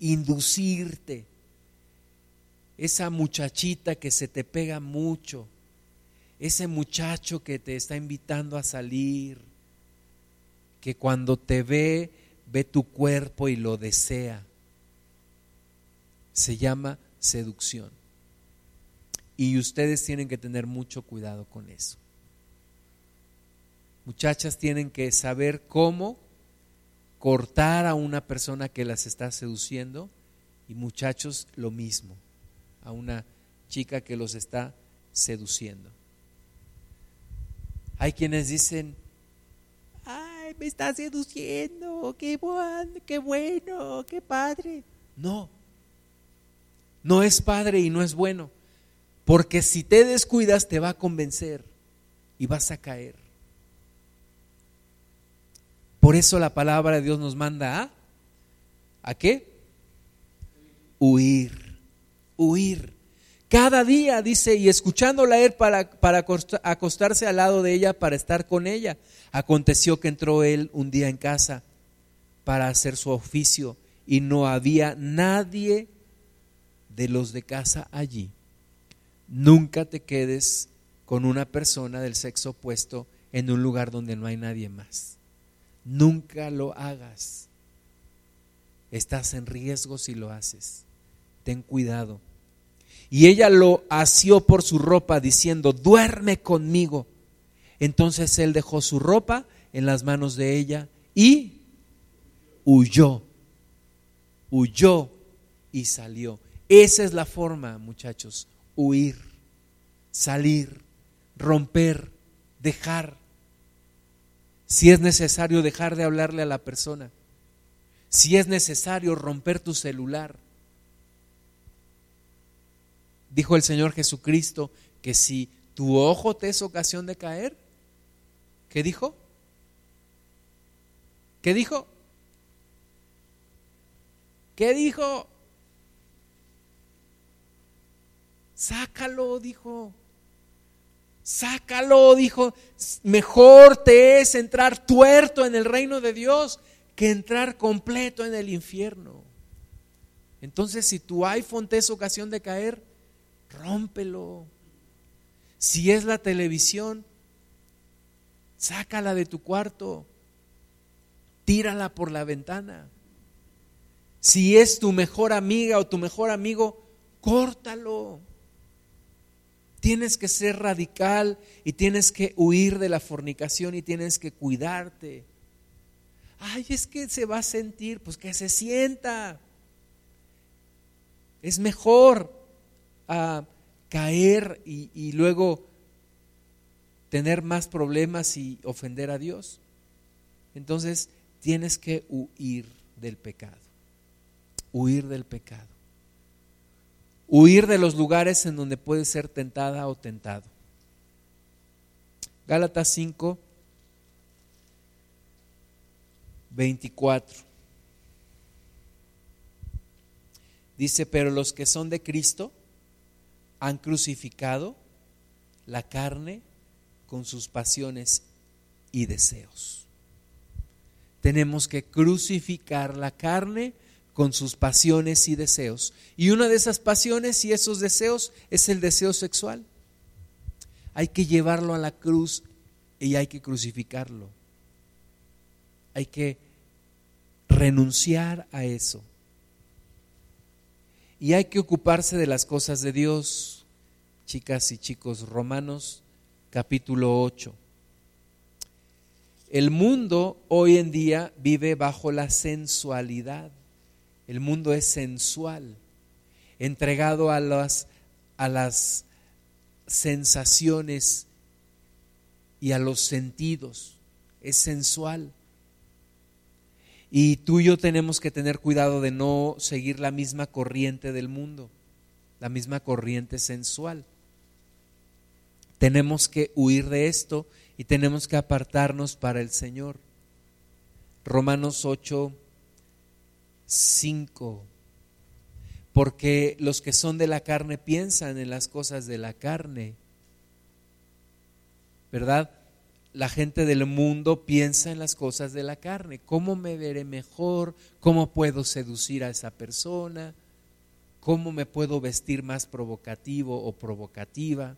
S1: inducirte. Esa muchachita que se te pega mucho, ese muchacho que te está invitando a salir, que cuando te ve, ve tu cuerpo y lo desea. Se llama seducción. Y ustedes tienen que tener mucho cuidado con eso. Muchachas tienen que saber cómo cortar a una persona que las está seduciendo y muchachos lo mismo, a una chica que los está seduciendo. Hay quienes dicen, ay, me está seduciendo, qué bueno, qué bueno, qué padre. No, no es padre y no es bueno, porque si te descuidas te va a convencer y vas a caer. Por eso la palabra de Dios nos manda a ¿a qué? Huir, huir. Cada día dice, y escuchándola él para, para acostarse al lado de ella, para estar con ella. Aconteció que entró él un día en casa para hacer su oficio y no había nadie de los de casa allí. Nunca te quedes con una persona del sexo opuesto en un lugar donde no hay nadie más. Nunca lo hagas. Estás en riesgo si lo haces. Ten cuidado. Y ella lo asió por su ropa diciendo, duerme conmigo. Entonces él dejó su ropa en las manos de ella y huyó. Huyó y salió. Esa es la forma, muchachos, huir, salir, romper, dejar si es necesario dejar de hablarle a la persona, si es necesario romper tu celular. Dijo el Señor Jesucristo que si tu ojo te es ocasión de caer, ¿qué dijo? ¿Qué dijo? ¿Qué dijo? Sácalo, dijo. Sácalo, dijo, mejor te es entrar tuerto en el reino de Dios que entrar completo en el infierno. Entonces, si tu iPhone te es ocasión de caer, rómpelo. Si es la televisión, sácala de tu cuarto, tírala por la ventana. Si es tu mejor amiga o tu mejor amigo, córtalo. Tienes que ser radical y tienes que huir de la fornicación y tienes que cuidarte. Ay, es que se va a sentir, pues que se sienta. Es mejor ah, caer y luego tener más problemas y ofender a Dios. Entonces tienes que huir del pecado, huir del pecado. Huir de los lugares en donde puedes ser tentada o tentado. Gálatas 5, 24. Dice, pero los que son de Cristo han crucificado la carne con sus pasiones y deseos. Tenemos que crucificar la carne con sus pasiones y deseos. Y una de esas pasiones y esos deseos es el deseo sexual. Hay que llevarlo a la cruz y hay que crucificarlo. Hay que renunciar a eso. Y hay que ocuparse de las cosas de Dios, chicas y chicos, Romanos capítulo 8. El mundo hoy en día vive bajo la sensualidad. El mundo es sensual, entregado a las, a las sensaciones y a los sentidos. Es sensual. Y tú y yo tenemos que tener cuidado de no seguir la misma corriente del mundo, la misma corriente sensual. Tenemos que huir de esto y tenemos que apartarnos para el Señor. Romanos 8, 5. Porque los que son de la carne piensan en las cosas de la carne. ¿Verdad? La gente del mundo piensa en las cosas de la carne. ¿Cómo me veré mejor? ¿Cómo puedo seducir a esa persona? ¿Cómo me puedo vestir más provocativo o provocativa?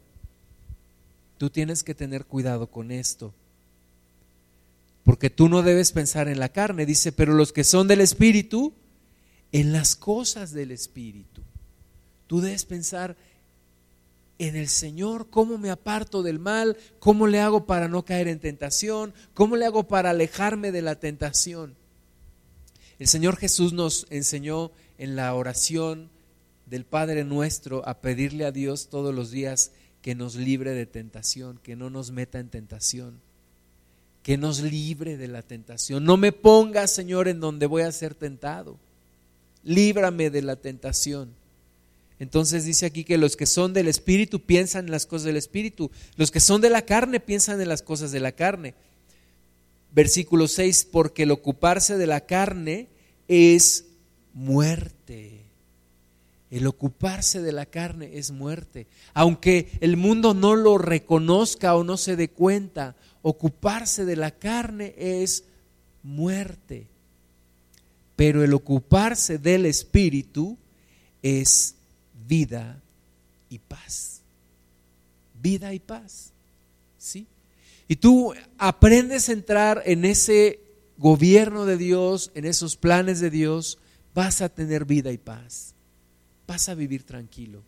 S1: Tú tienes que tener cuidado con esto. Porque tú no debes pensar en la carne. Dice, pero los que son del Espíritu, en las cosas del Espíritu. Tú debes pensar en el Señor, cómo me aparto del mal, cómo le hago para no caer en tentación, cómo le hago para alejarme de la tentación. El Señor Jesús nos enseñó en la oración del Padre nuestro a pedirle a Dios todos los días que nos libre de tentación, que no nos meta en tentación, que nos libre de la tentación. No me ponga, Señor, en donde voy a ser tentado líbrame de la tentación. Entonces dice aquí que los que son del Espíritu piensan en las cosas del Espíritu, los que son de la carne piensan en las cosas de la carne. Versículo 6, porque el ocuparse de la carne es muerte. El ocuparse de la carne es muerte. Aunque el mundo no lo reconozca o no se dé cuenta, ocuparse de la carne es muerte pero el ocuparse del Espíritu es vida y paz. Vida y paz. ¿Sí? Y tú aprendes a entrar en ese gobierno de Dios, en esos planes de Dios, vas a tener vida y paz. Vas a vivir tranquilo.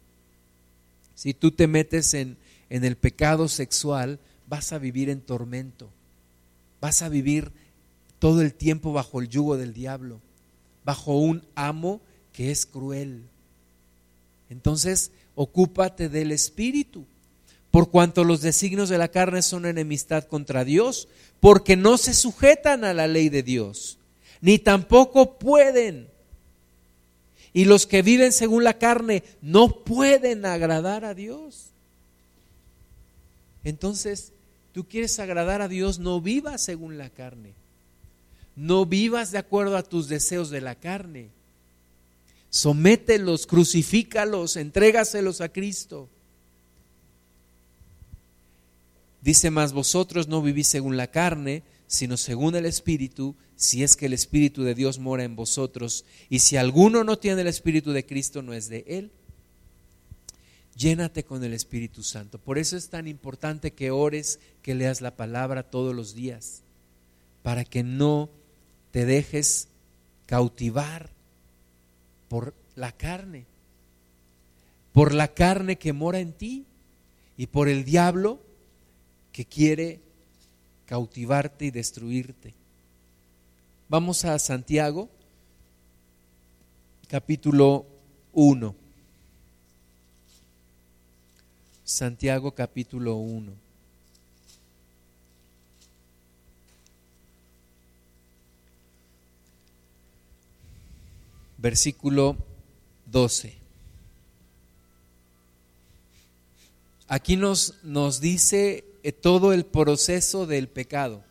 S1: Si tú te metes en, en el pecado sexual, vas a vivir en tormento. Vas a vivir todo el tiempo bajo el yugo del diablo bajo un amo que es cruel. Entonces, ocúpate del Espíritu, por cuanto los designios de la carne son enemistad contra Dios, porque no se sujetan a la ley de Dios, ni tampoco pueden. Y los que viven según la carne no pueden agradar a Dios. Entonces, tú quieres agradar a Dios, no vivas según la carne. No vivas de acuerdo a tus deseos de la carne. Somételos, crucifícalos, entrégaselos a Cristo. Dice más, vosotros no vivís según la carne, sino según el Espíritu, si es que el Espíritu de Dios mora en vosotros. Y si alguno no tiene el Espíritu de Cristo, no es de Él. Llénate con el Espíritu Santo. Por eso es tan importante que ores, que leas la palabra todos los días, para que no te dejes cautivar por la carne, por la carne que mora en ti y por el diablo que quiere cautivarte y destruirte. Vamos a Santiago, capítulo 1. Santiago capítulo 1. versículo 12. aquí nos, nos dice eh, todo el proceso del pecado,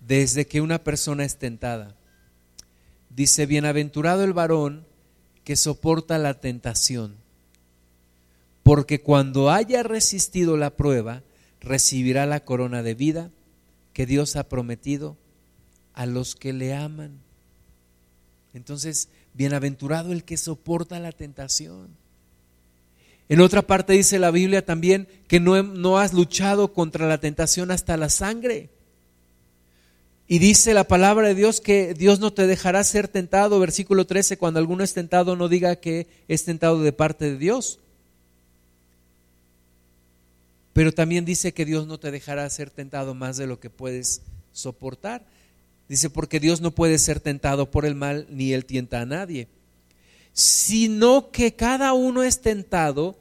S1: desde que una persona es tentada. Dice, bienaventurado el varón que soporta la tentación, porque cuando haya resistido la prueba, recibirá la corona de vida que Dios ha prometido a los que le aman. Entonces, bienaventurado el que soporta la tentación. En otra parte dice la Biblia también que no, no, has luchado contra la tentación hasta la sangre. Y dice la palabra de Dios que Dios no te dejará ser tentado, versículo 13, cuando alguno es tentado no diga que es tentado de parte de Dios. Pero también dice que Dios no te dejará ser tentado más de lo que puedes soportar. Dice, porque Dios no puede ser tentado por el mal, ni él tienta a nadie sino que cada uno es tentado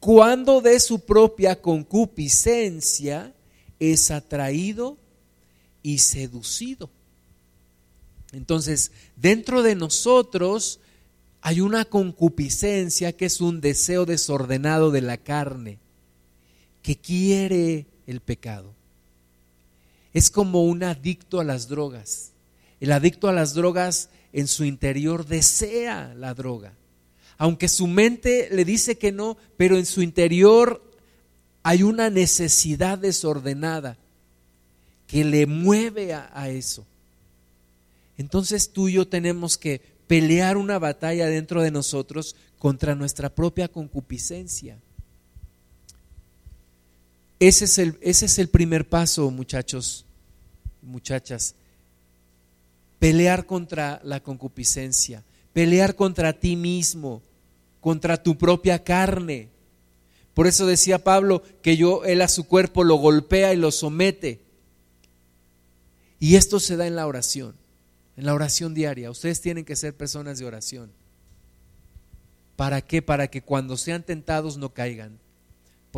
S1: cuando de su propia concupiscencia es atraído y seducido. Entonces, dentro de nosotros hay una concupiscencia que es un deseo desordenado de la carne, que quiere el pecado. Es como un adicto a las drogas. El adicto a las drogas en su interior desea la droga. Aunque su mente le dice que no, pero en su interior hay una necesidad desordenada que le mueve a, eso. Entonces tú y yo tenemos que pelear una batalla dentro de nosotros contra nuestra propia concupiscencia. Ese es el, ese es el primer paso, muchachos, muchachas pelear contra la concupiscencia, pelear contra ti mismo, contra tu propia carne. Por eso decía Pablo que yo, él a su cuerpo lo golpea y lo somete. Y esto se da en la oración, en la oración diaria. Ustedes tienen que ser personas de oración. ¿Para qué? Para que cuando sean tentados no caigan.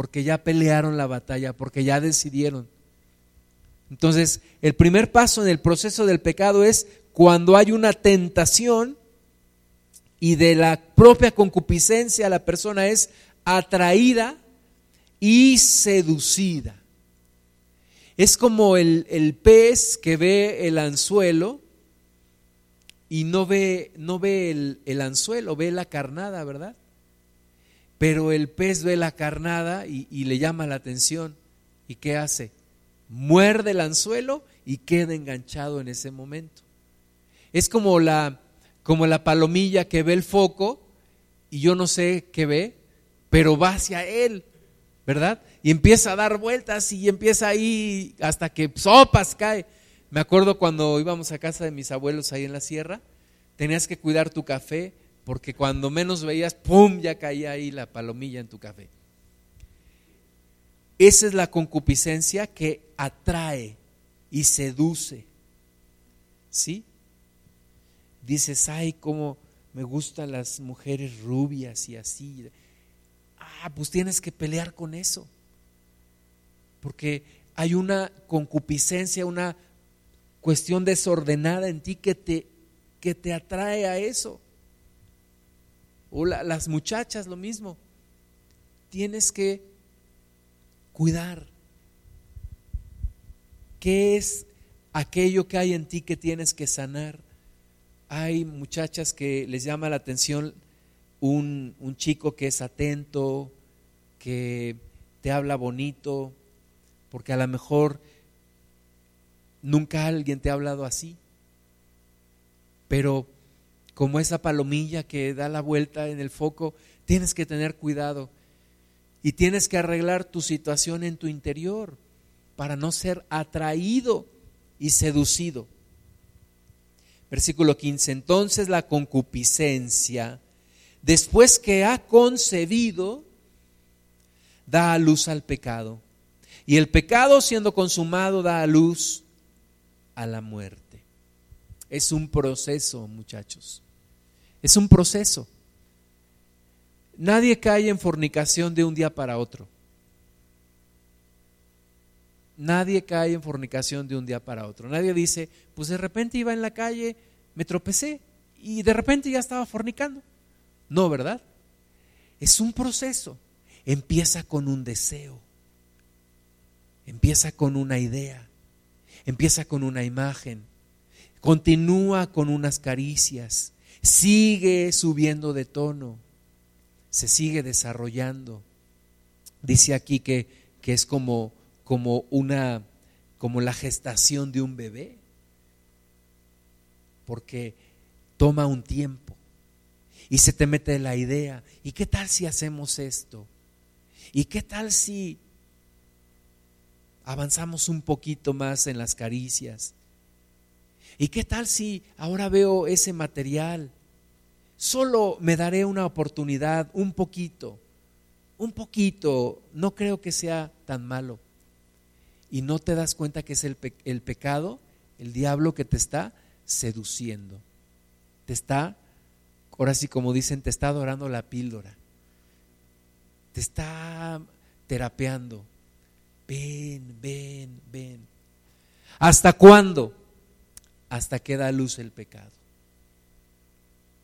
S1: Porque ya pelearon la batalla, porque ya decidieron entonces, el primer paso en el proceso del pecado es cuando hay una tentación y de la propia concupiscencia la persona es atraída y seducida. Es como el, pez que ve el anzuelo y no ve, no ve el, el, anzuelo, ve la carnada, ¿verdad? Pero el pez ve la carnada y, le llama la atención. ¿Y qué hace? muerde el anzuelo y queda enganchado en ese momento. Es como la, como la palomilla que ve el foco y yo no sé qué ve, pero va hacia él, ¿verdad? Y empieza a dar vueltas y empieza ahí hasta que sopas cae. Me acuerdo cuando íbamos a casa de mis abuelos ahí en la sierra, tenías que cuidar tu café porque cuando menos veías, ¡pum!, ya caía ahí la palomilla en tu café. Esa es la concupiscencia que atrae y seduce. ¿Sí? Dices, ay, cómo me gustan las mujeres rubias y así. Ah, pues tienes que pelear con eso. Porque hay una concupiscencia, una cuestión desordenada en ti que te, que te atrae a eso. O las muchachas, lo mismo. Tienes que cuidar. ¿Qué es aquello que hay en ti que tienes que sanar? Hay muchachas que les llama la atención un, un chico que es atento, que te habla bonito, porque a lo mejor nunca alguien te ha hablado así. Pero como esa palomilla que da la vuelta en el foco, tienes que tener cuidado y tienes que arreglar tu situación en tu interior para no ser atraído y seducido. Versículo 15. Entonces la concupiscencia, después que ha concebido, da a luz al pecado. Y el pecado siendo consumado da a luz a la muerte. Es un proceso, muchachos. Es un proceso. Nadie cae en fornicación de un día para otro. Nadie cae en fornicación de un día para otro. Nadie dice, pues de repente iba en la calle, me tropecé y de repente ya estaba fornicando. No, ¿verdad? Es un proceso. empieza con un deseo, empieza con una idea, empieza con una imagen, continúa con unas caricias, sigue subiendo de tono, se sigue desarrollando. Dice aquí que, que es como, como una como la gestación de un bebé, porque toma un tiempo y se te mete la idea, ¿y qué tal si hacemos esto? ¿Y qué tal si avanzamos un poquito más en las caricias? ¿Y qué tal si ahora veo ese material? Solo me daré una oportunidad, un poquito, un poquito, no creo que sea tan malo. Y no te das cuenta que es el, el pecado, el diablo que te está seduciendo. Te está, ahora sí como dicen, te está adorando la píldora. Te está terapeando. Ven, ven, ven. ¿Hasta cuándo? Hasta que da luz el pecado.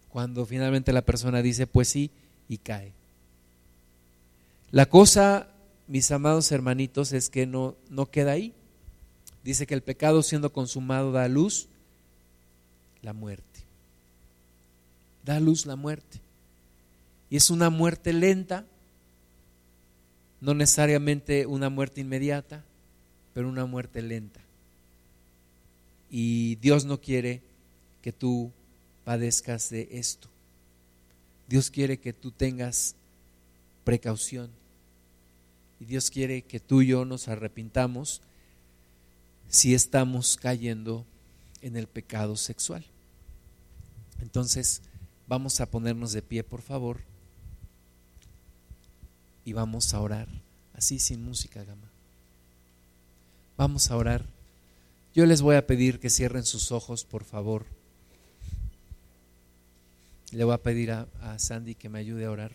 S1: Cuando finalmente la persona dice, pues sí, y cae. La cosa, mis amados hermanitos, es que no, no queda ahí. Dice que el pecado siendo consumado da luz la muerte. Da luz la muerte. Y es una muerte lenta, no necesariamente una muerte inmediata, pero una muerte lenta. Y Dios no quiere que tú padezcas de esto. Dios quiere que tú tengas precaución. Y Dios quiere que tú y yo nos arrepintamos si estamos cayendo en el pecado sexual. Entonces, vamos a ponernos de pie, por favor, y vamos a orar, así sin música, Gama. Vamos a orar. Yo les voy a pedir que cierren sus ojos, por favor. Le voy a pedir a, a Sandy que me ayude a orar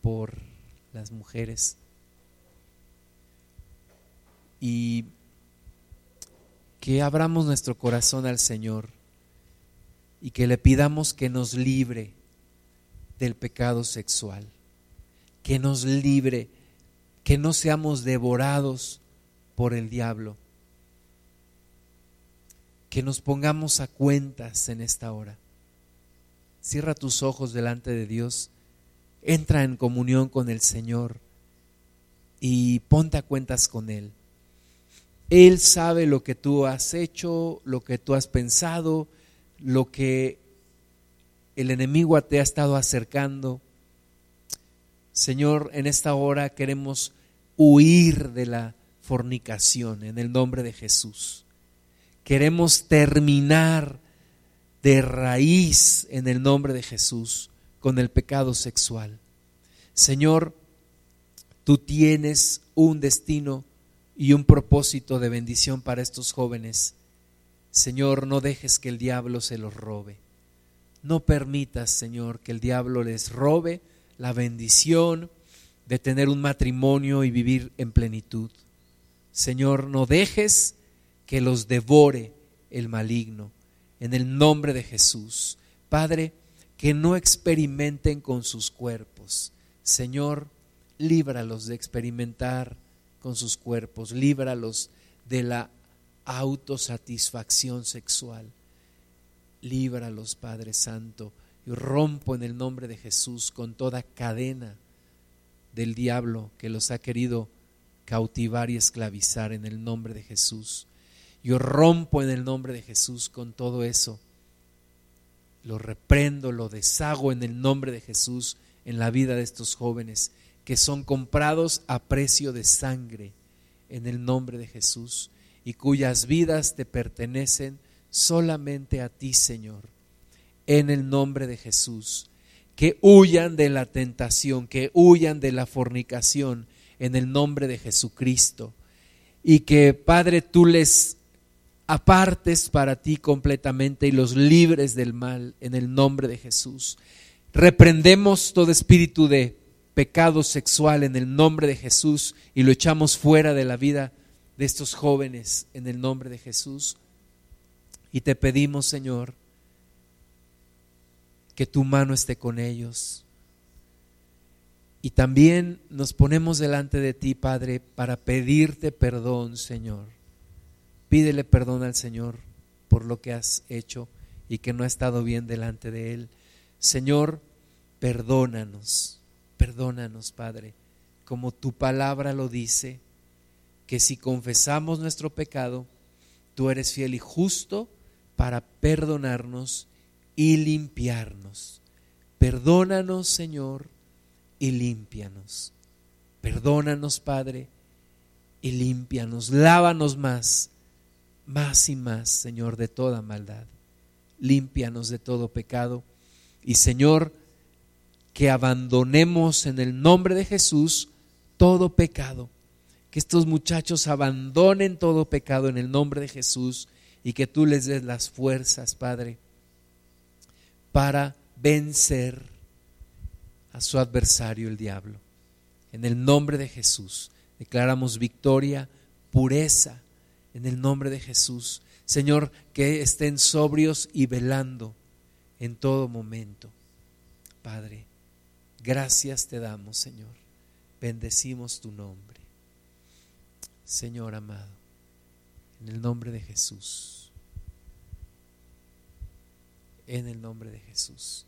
S1: por las mujeres. Y que abramos nuestro corazón al Señor y que le pidamos que nos libre del pecado sexual, que nos libre, que no seamos devorados por el diablo, que nos pongamos a cuentas en esta hora. Cierra tus ojos delante de Dios, entra en comunión con el Señor y ponte a cuentas con Él. Él sabe lo que tú has hecho, lo que tú has pensado, lo que el enemigo te ha estado acercando. Señor, en esta hora queremos huir de la fornicación en el nombre de Jesús. Queremos terminar de raíz en el nombre de Jesús con el pecado sexual. Señor, tú tienes un destino y un propósito de bendición para estos jóvenes. Señor, no dejes que el diablo se los robe. No permitas, Señor, que el diablo les robe la bendición de tener un matrimonio y vivir en plenitud. Señor, no dejes que los devore el maligno. En el nombre de Jesús. Padre, que no experimenten con sus cuerpos. Señor, líbralos de experimentar con sus cuerpos, líbralos de la autosatisfacción sexual. Líbralos, Padre Santo, y rompo en el nombre de Jesús con toda cadena del diablo que los ha querido cautivar y esclavizar en el nombre de Jesús. Yo rompo en el nombre de Jesús con todo eso. Lo reprendo, lo deshago en el nombre de Jesús en la vida de estos jóvenes que son comprados a precio de sangre en el nombre de Jesús y cuyas vidas te pertenecen solamente a ti, Señor, en el nombre de Jesús. Que huyan de la tentación, que huyan de la fornicación en el nombre de Jesucristo. Y que, Padre, tú les apartes para ti completamente y los libres del mal en el nombre de Jesús. Reprendemos todo espíritu de pecado sexual en el nombre de Jesús y lo echamos fuera de la vida de estos jóvenes en el nombre de Jesús. Y te pedimos, Señor, que tu mano esté con ellos Y también nos ponemos delante de ti, Padre, para pedirte perdón, Señor. Pídele perdón al Señor por lo que has hecho y que no ha estado bien delante de Él. Señor, perdónanos, perdónanos, Padre, como tu palabra lo dice, que si confesamos nuestro pecado, tú eres fiel y justo para perdonarnos y limpiarnos. Perdónanos, Señor, y límpianos. Perdónanos, Padre, y límpianos. Lávanos más, más y más, Señor, de toda maldad. Límpianos de todo pecado. Y, Señor, que abandonemos en el nombre de Jesús todo pecado. Que estos muchachos abandonen todo pecado en el nombre de Jesús y que tú les des las fuerzas, Padre, para vencer a su adversario, el diablo. En el nombre de Jesús declaramos victoria, pureza, en el nombre de Jesús. Señor, que estén sobrios y velando en todo momento. Padre, gracias te damos, Señor. Bendecimos tu nombre. Señor amado, en el nombre de Jesús en el nombre de Jesús.